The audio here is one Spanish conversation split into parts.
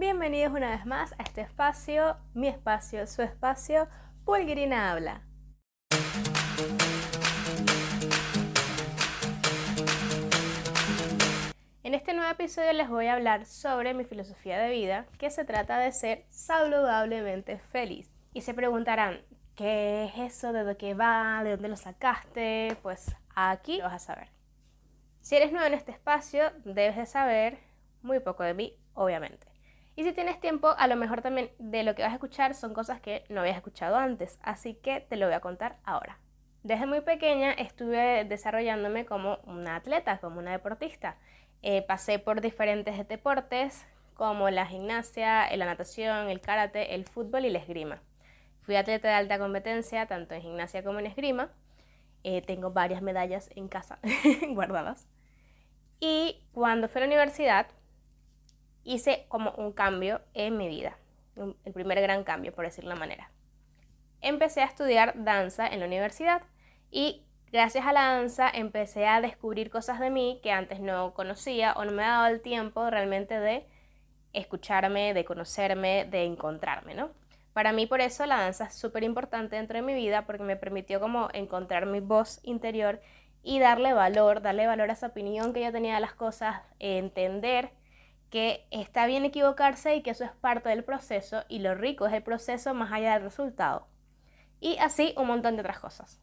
Bienvenidos una vez más a este espacio, mi espacio, su espacio, Pulguirina Habla. En este nuevo episodio les voy a hablar sobre mi filosofía de vida, que se trata de ser saludablemente feliz. Y se preguntarán, ¿qué es eso? ¿De dónde va? ¿De dónde lo sacaste? Pues aquí lo vas a saber. Si eres nuevo en este espacio, debes de saber muy poco de mí, obviamente. Y si tienes tiempo, a lo mejor también de lo que vas a escuchar son cosas que no habías escuchado antes, así que te lo voy a contar ahora. Desde muy pequeña estuve desarrollándome como una atleta, como una deportista. Eh, pasé por diferentes deportes como la gimnasia, la natación, el karate, el fútbol y la esgrima. Fui atleta de alta competencia tanto en gimnasia como en esgrima. Eh, tengo varias medallas en casa guardadas. Y cuando fui a la universidad hice como un cambio en mi vida, el primer gran cambio, por decirlo de manera. Empecé a estudiar danza en la universidad y gracias a la danza empecé a descubrir cosas de mí que antes no conocía o no me daba el tiempo realmente de escucharme, de conocerme, de encontrarme, ¿no? Para mí por eso la danza es súper importante dentro de mi vida porque me permitió como encontrar mi voz interior y darle valor, darle valor a esa opinión que yo tenía de las cosas, entender que está bien equivocarse y que eso es parte del proceso y lo rico es el proceso más allá del resultado. Y así un montón de otras cosas.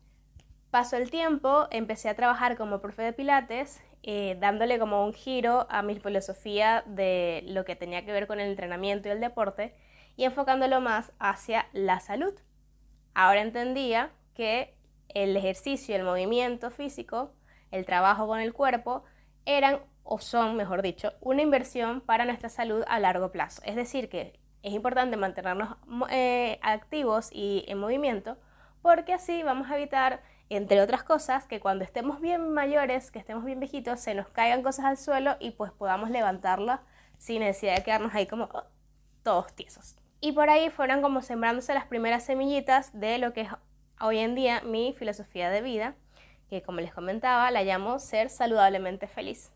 Pasó el tiempo, empecé a trabajar como profe de pilates, eh, dándole como un giro a mi filosofía de lo que tenía que ver con el entrenamiento y el deporte y enfocándolo más hacia la salud. Ahora entendía que el ejercicio, el movimiento físico, el trabajo con el cuerpo, eran o son, mejor dicho, una inversión para nuestra salud a largo plazo. Es decir, que es importante mantenernos eh, activos y en movimiento porque así vamos a evitar, entre otras cosas, que cuando estemos bien mayores, que estemos bien viejitos, se nos caigan cosas al suelo y pues podamos levantarlas sin necesidad de quedarnos ahí como oh, todos tiesos. Y por ahí fueron como sembrándose las primeras semillitas de lo que es hoy en día mi filosofía de vida, que como les comentaba, la llamo ser saludablemente feliz.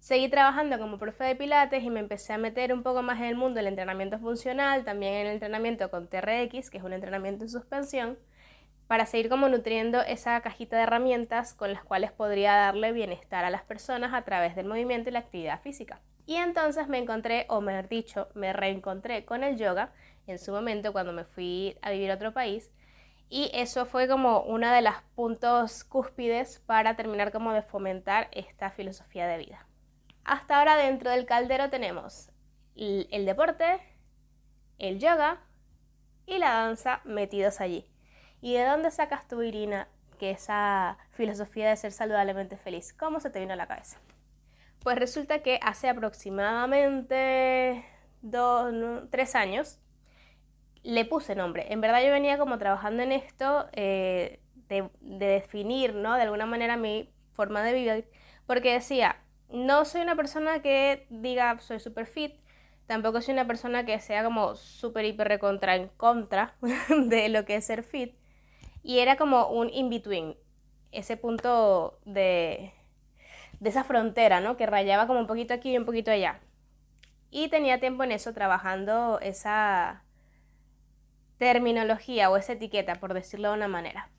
Seguí trabajando como profe de pilates y me empecé a meter un poco más en el mundo del entrenamiento funcional, también en el entrenamiento con TRX, que es un entrenamiento en suspensión, para seguir como nutriendo esa cajita de herramientas con las cuales podría darle bienestar a las personas a través del movimiento y la actividad física. Y entonces me encontré, o mejor dicho, me reencontré con el yoga en su momento cuando me fui a vivir a otro país. Y eso fue como uno de los puntos cúspides para terminar como de fomentar esta filosofía de vida. Hasta ahora dentro del caldero tenemos el, deporte, el yoga y la danza metidos allí. ¿Y de dónde sacas tú, Irina, que esa filosofía de ser saludablemente feliz? ¿Cómo se te vino a la cabeza? Pues resulta que hace aproximadamente dos, tres años le puse nombre. En verdad yo venía como trabajando en esto eh, de, de, definir, ¿no? De alguna manera mi forma de vivir, porque decía, no soy una persona que diga soy super fit, tampoco soy una persona que sea como super hiper recontra en contra de lo que es ser fit. Y era como un in-between, ese punto de, de esa frontera, ¿no? Que rayaba como un poquito aquí y un poquito allá. Y tenía tiempo en eso, trabajando esa terminología o esa etiqueta, por decirlo de una manera.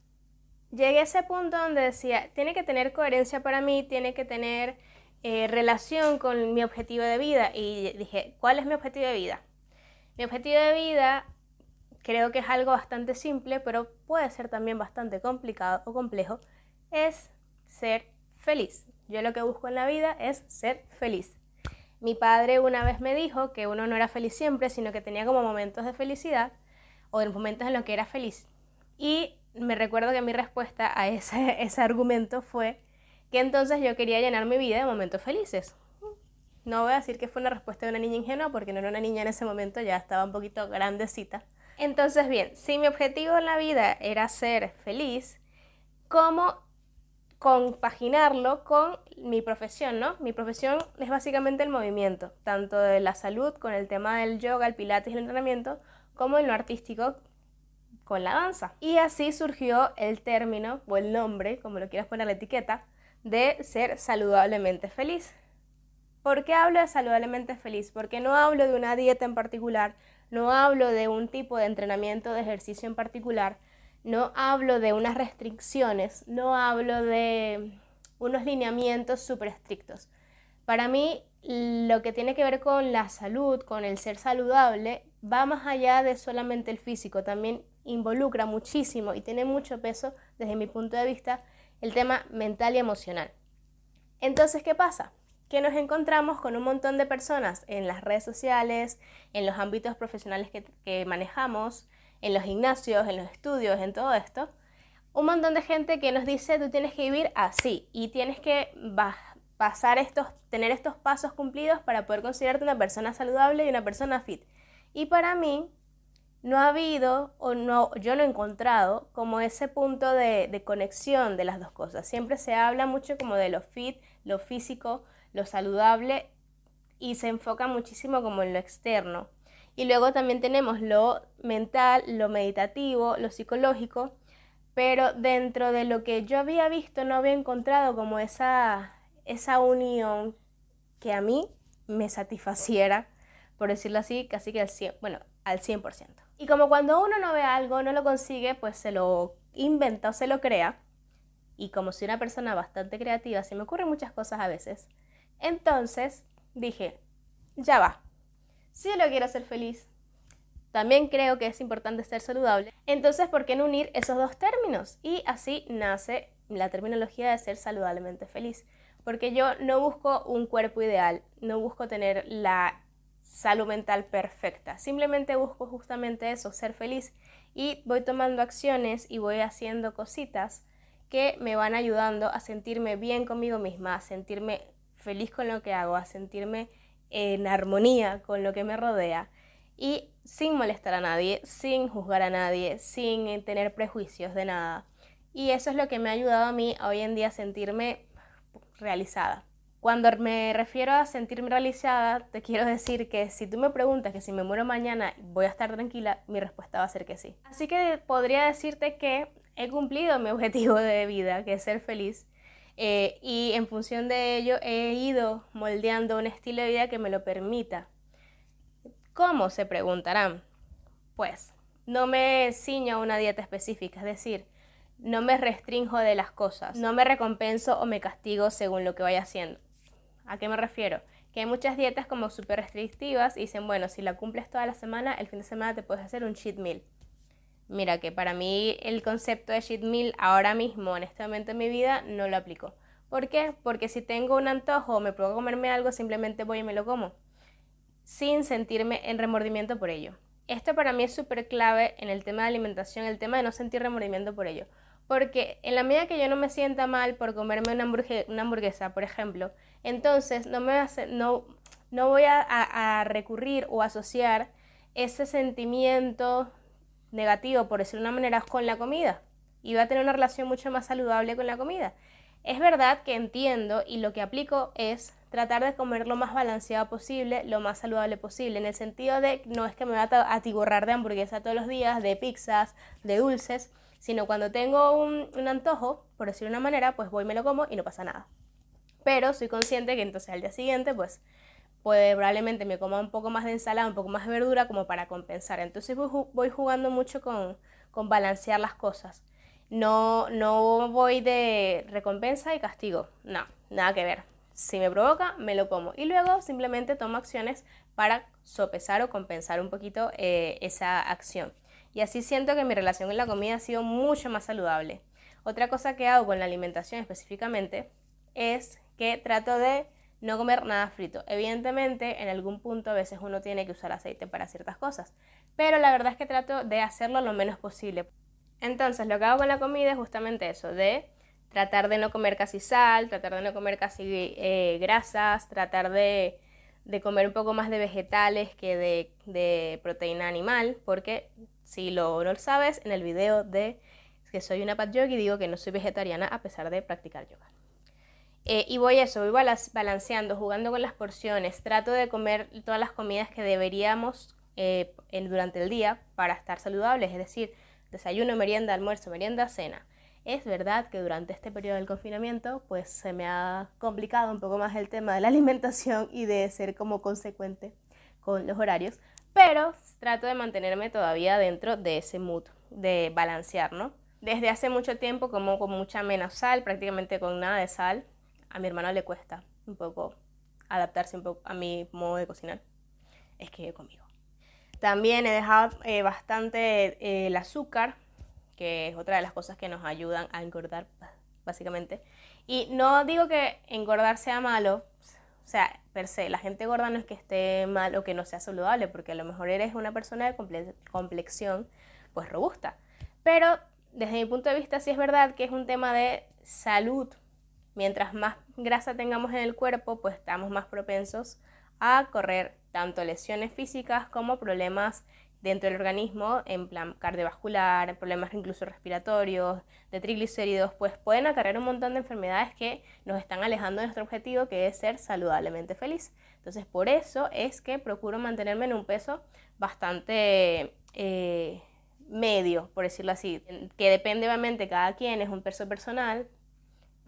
Llegué a ese punto donde decía, tiene que tener coherencia para mí, tiene que tener eh, relación con mi objetivo de vida y dije, ¿cuál es mi objetivo de vida? Mi objetivo de vida creo que es algo bastante simple, pero puede ser también bastante complicado o complejo, es ser feliz. Yo lo que busco en la vida es ser feliz. Mi padre una vez me dijo que uno no era feliz siempre, sino que tenía como momentos de felicidad o en momentos en los que era feliz. Y me recuerdo que mi respuesta a ese, ese argumento fue que entonces yo quería llenar mi vida de momentos felices. No voy a decir que fue una respuesta de una niña ingenua porque no era una niña en ese momento, ya estaba un poquito grandecita. Entonces, bien, si mi objetivo en la vida era ser feliz, ¿cómo compaginarlo con mi profesión, ¿no? Mi profesión es básicamente el movimiento, tanto de la salud con el tema del yoga, el pilates y el entrenamiento, como en lo artístico con la danza. Y así surgió el término o el nombre, como lo quieras poner la etiqueta, de ser saludablemente feliz. ¿Por qué hablo de saludablemente feliz? Porque no hablo de una dieta en particular, no hablo de un tipo de entrenamiento de ejercicio en particular, no hablo de unas restricciones, no hablo de unos lineamientos súper estrictos. Para mí, lo que tiene que ver con la salud, con el ser saludable, va más allá de solamente el físico, también involucra muchísimo y tiene mucho peso desde mi punto de vista el tema mental y emocional. Entonces, ¿qué pasa? Que nos encontramos con un montón de personas en las redes sociales, en los ámbitos profesionales que, manejamos, en los gimnasios, en los estudios, en todo esto, un montón de gente que nos dice tú tienes que vivir así y tienes que pasar estos, tener estos pasos cumplidos para poder considerarte una persona saludable y una persona fit. Y para mí no ha habido o no, yo no he encontrado como ese punto de, de conexión de las dos cosas. Siempre se habla mucho como de lo fit, lo físico, lo saludable y se enfoca muchísimo como en lo externo. Y luego también tenemos lo mental, lo meditativo, lo psicológico, pero dentro de lo que yo había visto no había encontrado como esa, esa unión que a mí me satisfaciera, por decirlo así, casi que al 100%, bueno, al 100%. Y como cuando uno no ve algo, no lo consigue, pues se lo inventa o se lo crea. Y como soy una persona bastante creativa, se me ocurren muchas cosas a veces. Entonces dije, ya va. Si yo lo quiero ser feliz, también creo que es importante ser saludable. Entonces, ¿por qué no unir esos dos términos? Y así nace la terminología de ser saludablemente feliz. Porque yo no busco un cuerpo ideal, no busco tener la salud mental perfecta. Simplemente busco justamente eso, ser feliz. Y voy tomando acciones y voy haciendo cositas que me van ayudando a sentirme bien conmigo misma, a sentirme feliz con lo que hago, a sentirme en armonía con lo que me rodea y sin molestar a nadie, sin juzgar a nadie, sin tener prejuicios de nada. Y eso es lo que me ha ayudado a mí hoy en día a sentirme realizada. Cuando me refiero a sentirme realizada, te quiero decir que si tú me preguntas que si me muero mañana voy a estar tranquila, mi respuesta va a ser que sí. Así que podría decirte que he cumplido mi objetivo de vida, que es ser feliz, eh, y en función de ello he ido moldeando un estilo de vida que me lo permita. ¿Cómo? Se preguntarán. Pues no me ciño a una dieta específica, es decir, no me restringo de las cosas, no me recompenso o me castigo según lo que vaya haciendo. ¿A qué me refiero? Que hay muchas dietas como súper restrictivas y dicen, bueno, si la cumples toda la semana, el fin de semana te puedes hacer un cheat meal. Mira que para mí el concepto de cheat meal ahora mismo, en este momento de mi vida, no lo aplico. ¿Por qué? Porque si tengo un antojo o me puedo comerme algo, simplemente voy y me lo como, sin sentirme en remordimiento por ello. Esto para mí es súper clave en el tema de alimentación, el tema de no sentir remordimiento por ello. Porque en la medida que yo no me sienta mal por comerme una, hamburguesa, por ejemplo, entonces no, me no, no voy a, recurrir o asociar ese sentimiento negativo, por decirlo de una manera, con la comida. Y voy a tener una relación mucho más saludable con la comida. Es verdad que entiendo y lo que aplico es tratar de comer lo más balanceado posible, lo más saludable posible, en el sentido de no es que me voy a atiborrar de hamburguesa todos los días, de pizzas, de dulces, sino cuando tengo un, antojo, por decirlo de una manera, pues voy, me lo como y no pasa nada. Pero soy consciente que entonces al día siguiente, pues puede, probablemente me coma un poco más de ensalada, un poco más de verdura como para compensar. Entonces voy, jugando mucho con, con, balancear las cosas. No, no voy de recompensa y castigo. No, nada que ver. Si me provoca, me lo como. Y luego simplemente tomo acciones para sopesar o compensar un poquito eh, esa acción. Y así siento que mi relación con la comida ha sido mucho más saludable. Otra cosa que hago con la alimentación específicamente es que trato de no comer nada frito. Evidentemente, en algún punto a veces uno tiene que usar aceite para ciertas cosas, pero la verdad es que trato de hacerlo lo menos posible. Entonces, lo que hago con la comida es justamente eso, de tratar de no comer casi sal, tratar de no comer casi eh, grasas, tratar de, comer un poco más de vegetales que de, proteína animal, porque si lo, no lo sabes, en el video de que soy una pat yogi digo que no soy vegetariana a pesar de practicar yoga. Eh, y voy eso, voy balanceando, jugando con las porciones, trato de comer todas las comidas que deberíamos eh, durante el día para estar saludables, es decir, desayuno, merienda, almuerzo, merienda, cena. Es verdad que durante este periodo del confinamiento pues se me ha complicado un poco más el tema de la alimentación y de ser como consecuente con los horarios, pero trato de mantenerme todavía dentro de ese mood, de balancear, ¿no? Desde hace mucho tiempo como con mucha menos sal, prácticamente con nada de sal. A mi hermano le cuesta un poco adaptarse un poco a mi modo de cocinar. Es que conmigo. También he dejado eh, bastante eh, el azúcar, que es otra de las cosas que nos ayudan a engordar, básicamente. Y no digo que engordar sea malo, o sea, per se, la gente gorda no es que esté mal o que no sea saludable, porque a lo mejor eres una persona de complexión pues robusta. Pero desde mi punto de vista sí es verdad que es un tema de salud. Mientras más grasa tengamos en el cuerpo, pues estamos más propensos a correr tanto lesiones físicas como problemas dentro del organismo, en plan cardiovascular, problemas incluso respiratorios, de triglicéridos, pues pueden acarrear un montón de enfermedades que nos están alejando de nuestro objetivo, que es ser saludablemente feliz. Entonces, por eso es que procuro mantenerme en un peso bastante eh, medio, por decirlo así, que depende obviamente cada quien, es un peso personal,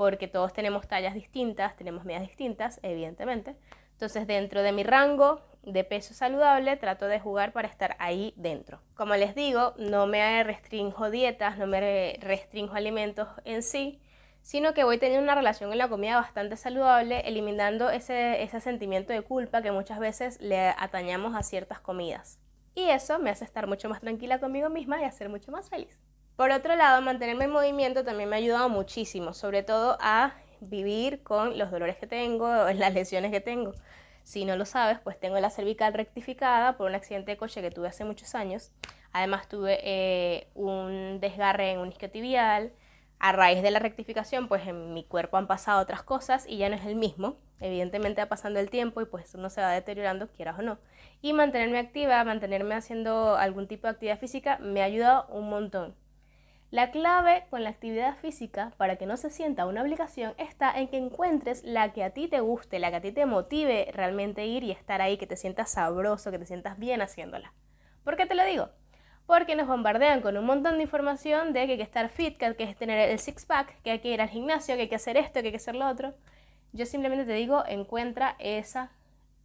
porque todos tenemos tallas distintas, tenemos medidas distintas, evidentemente. Entonces, dentro de mi rango de peso saludable, trato de jugar para estar ahí dentro. Como les digo, no me restringo dietas, no me restringo alimentos en sí, sino que voy teniendo una relación con la comida bastante saludable, eliminando ese, sentimiento de culpa que muchas veces le atañamos a ciertas comidas. Y eso me hace estar mucho más tranquila conmigo misma y a ser mucho más feliz. Por otro lado, mantenerme en movimiento también me ha ayudado muchísimo, sobre todo a vivir con los dolores que tengo las lesiones que tengo. Si no lo sabes, pues tengo la cervical rectificada por un accidente de coche que tuve hace muchos años. Además tuve eh, un desgarre en un isquiotibial. A raíz de la rectificación, pues en mi cuerpo han pasado otras cosas y ya no es el mismo. Evidentemente va pasando el tiempo y pues uno se va deteriorando, quieras o no. Y mantenerme activa, mantenerme haciendo algún tipo de actividad física me ha ayudado un montón. La clave con la actividad física para que no se sienta una obligación está en que encuentres la que a ti te guste, la que a ti te motive realmente ir y estar ahí, que te sientas sabroso, que te sientas bien haciéndola. ¿Por qué te lo digo? Porque nos bombardean con un montón de información de que hay que estar fit, que hay que tener el six pack, que hay que ir al gimnasio, que hay que hacer esto, que hay que hacer lo otro. Yo simplemente te digo, encuentra esa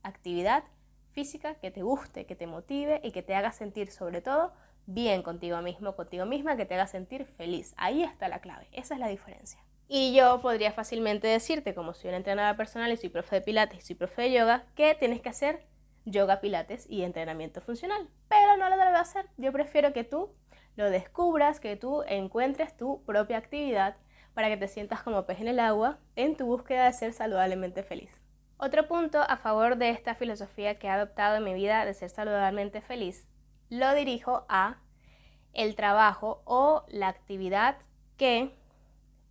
actividad física que te guste, que te motive y que te haga sentir sobre todo bien contigo mismo, contigo misma, que te haga sentir feliz. Ahí está la clave, esa es la diferencia. Y yo podría fácilmente decirte, como soy una entrenadora personal y soy profe de pilates y soy profe de yoga, que tienes que hacer yoga, pilates y entrenamiento funcional. Pero no lo debo hacer. Yo prefiero que tú lo descubras, que tú encuentres tu propia actividad para que te sientas como pez en el agua en tu búsqueda de ser saludablemente feliz. Otro punto a favor de esta filosofía que he adoptado en mi vida de ser saludablemente feliz lo dirijo a el trabajo o la actividad que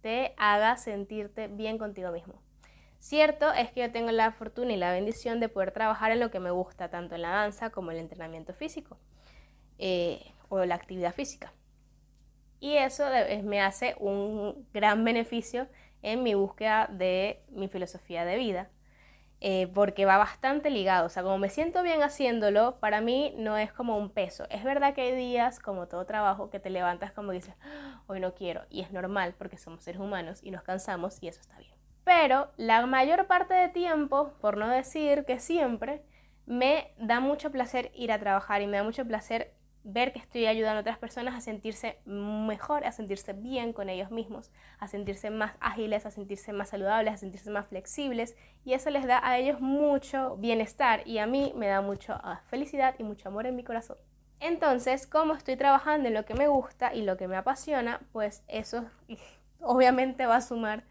te haga sentirte bien contigo mismo. Cierto es que yo tengo la fortuna y la bendición de poder trabajar en lo que me gusta, tanto en la danza como el entrenamiento físico eh, o la actividad física. Y eso me hace un gran beneficio en mi búsqueda de mi filosofía de vida eh, porque va bastante ligado. O sea, como me siento bien haciéndolo, para mí no es como un peso. Es verdad que hay días, como todo trabajo, que te levantas como dices, ah, hoy no quiero. Y es normal porque somos seres humanos y nos cansamos y eso está bien. Pero la mayor parte de tiempo, por no decir que siempre, me da mucho placer ir a trabajar y me da mucho placer ver que estoy ayudando a otras personas a sentirse mejor, a sentirse bien con ellos mismos, a sentirse más ágiles, a sentirse más saludables, a sentirse más flexibles y eso les da a ellos mucho bienestar y a mí me da mucha ah, felicidad y mucho amor en mi corazón. Entonces, como estoy trabajando en lo que me gusta y lo que me apasiona, pues eso obviamente va a sumar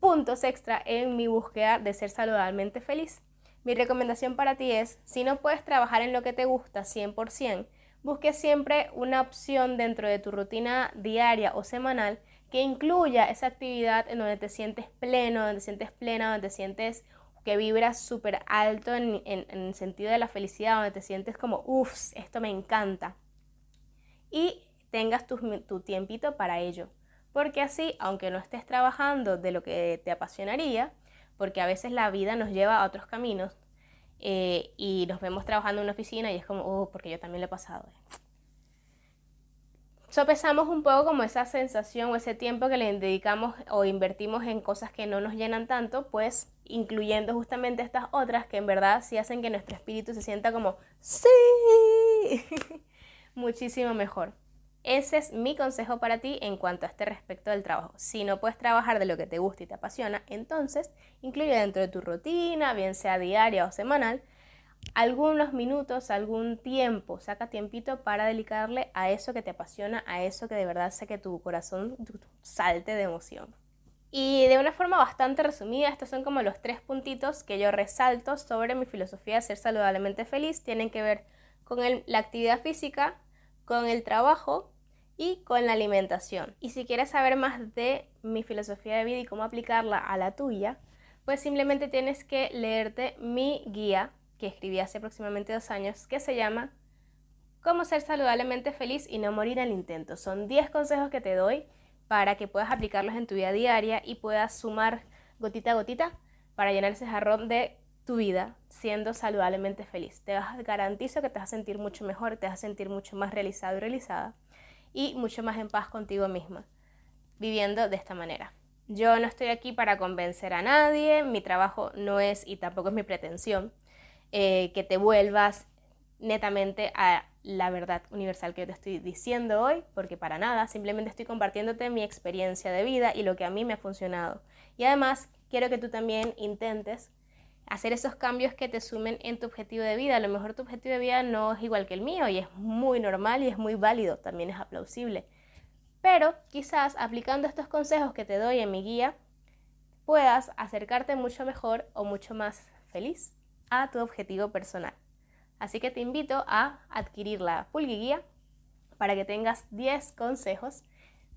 puntos extra en mi búsqueda de ser saludablemente feliz. Mi recomendación para ti es, si no puedes trabajar en lo que te gusta 100%, busque siempre una opción dentro de tu rutina diaria o semanal que incluya esa actividad en donde te sientes pleno, donde te sientes plena, donde te sientes que vibras súper alto en, el sentido de la felicidad, donde te sientes como, uff, esto me encanta. Y tengas tu, tu tiempito para ello. Porque así, aunque no estés trabajando de lo que te apasionaría, porque a veces la vida nos lleva a otros caminos, eh, y nos vemos trabajando en una oficina y es como, oh, porque yo también lo he pasado. sopesamos un poco como esa sensación o ese tiempo que le dedicamos o invertimos en cosas que no nos llenan tanto, pues incluyendo justamente estas otras que en verdad sí hacen que nuestro espíritu se sienta como sí, muchísimo mejor. Ese es mi consejo para ti en cuanto a este respecto del trabajo. Si no puedes trabajar de lo que te gusta y te apasiona, entonces incluye dentro de tu rutina, bien sea diaria o semanal, algunos minutos, algún tiempo, saca tiempito para dedicarle a eso que te apasiona, a eso que de verdad hace que tu corazón salte de emoción. Y de una forma bastante resumida, estos son como los tres puntitos que yo resalto sobre mi filosofía de ser saludablemente feliz. Tienen que ver con la actividad física, con el trabajo y con la alimentación. Y si quieres saber más de mi filosofía de vida y cómo aplicarla a la tuya, pues simplemente tienes que leerte mi guía que escribí hace aproximadamente dos años que se llama Cómo ser saludablemente feliz y no morir al intento. Son 10 consejos que te doy para que puedas aplicarlos en tu vida diaria y puedas sumar gotita a gotita para llenar ese jarrón de tu vida siendo saludablemente feliz. Te garantizo que te vas a sentir mucho mejor, te vas a sentir mucho más realizado y realizada y mucho más en paz contigo misma, viviendo de esta manera. Yo no estoy aquí para convencer a nadie, mi trabajo no es y tampoco es mi pretensión eh, que te vuelvas netamente a la verdad universal que yo te estoy diciendo hoy, porque para nada, simplemente estoy compartiéndote mi experiencia de vida y lo que a mí me ha funcionado. Y además quiero que tú también intentes hacer esos cambios que te sumen en tu objetivo de vida. A lo mejor tu objetivo de vida no es igual que el mío y es muy normal y es muy válido, también es aplausible. Pero quizás aplicando estos consejos que te doy en mi guía, puedas acercarte mucho mejor o mucho más feliz a tu objetivo personal. Así que te invito a adquirir la Pulgui Guía para que tengas 10 consejos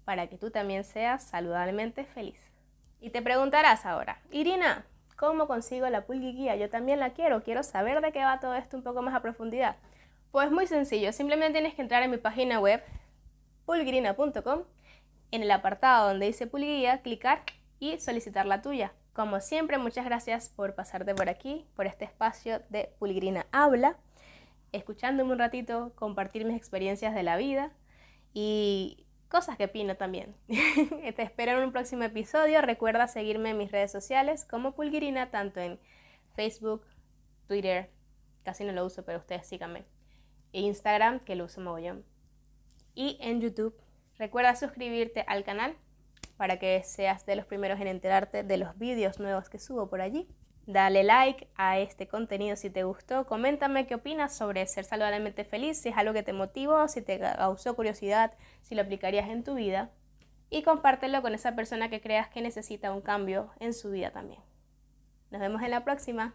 para que tú también seas saludablemente feliz. Y te preguntarás ahora, Irina, ¿Cómo consigo la Pulgui Guía? Yo también la quiero, quiero saber de qué va todo esto un poco más a profundidad. Pues muy sencillo, simplemente tienes que entrar en mi página web pulgrina.com, en el apartado donde dice Guía, clicar y solicitar la tuya. Como siempre, muchas gracias por pasarte por aquí, por este espacio de Pulgrina Habla, escuchándome un ratito, compartir mis experiencias de la vida y cosas que opino también. Te espero en un próximo episodio. Recuerda seguirme en mis redes sociales como Pulguirina, tanto en Facebook, Twitter, casi no lo uso, pero ustedes síganme. E Instagram, que lo uso mogollón. Y en YouTube. Recuerda suscribirte al canal para que seas de los primeros en enterarte de los vídeos nuevos que subo por allí. Dale like a este contenido si te gustó. Coméntame qué opinas sobre ser saludablemente feliz, si es algo que te motivó, si te causó curiosidad, si lo aplicarías en tu vida. Y compártelo con esa persona que creas que necesita un cambio en su vida también. Nos vemos en la próxima.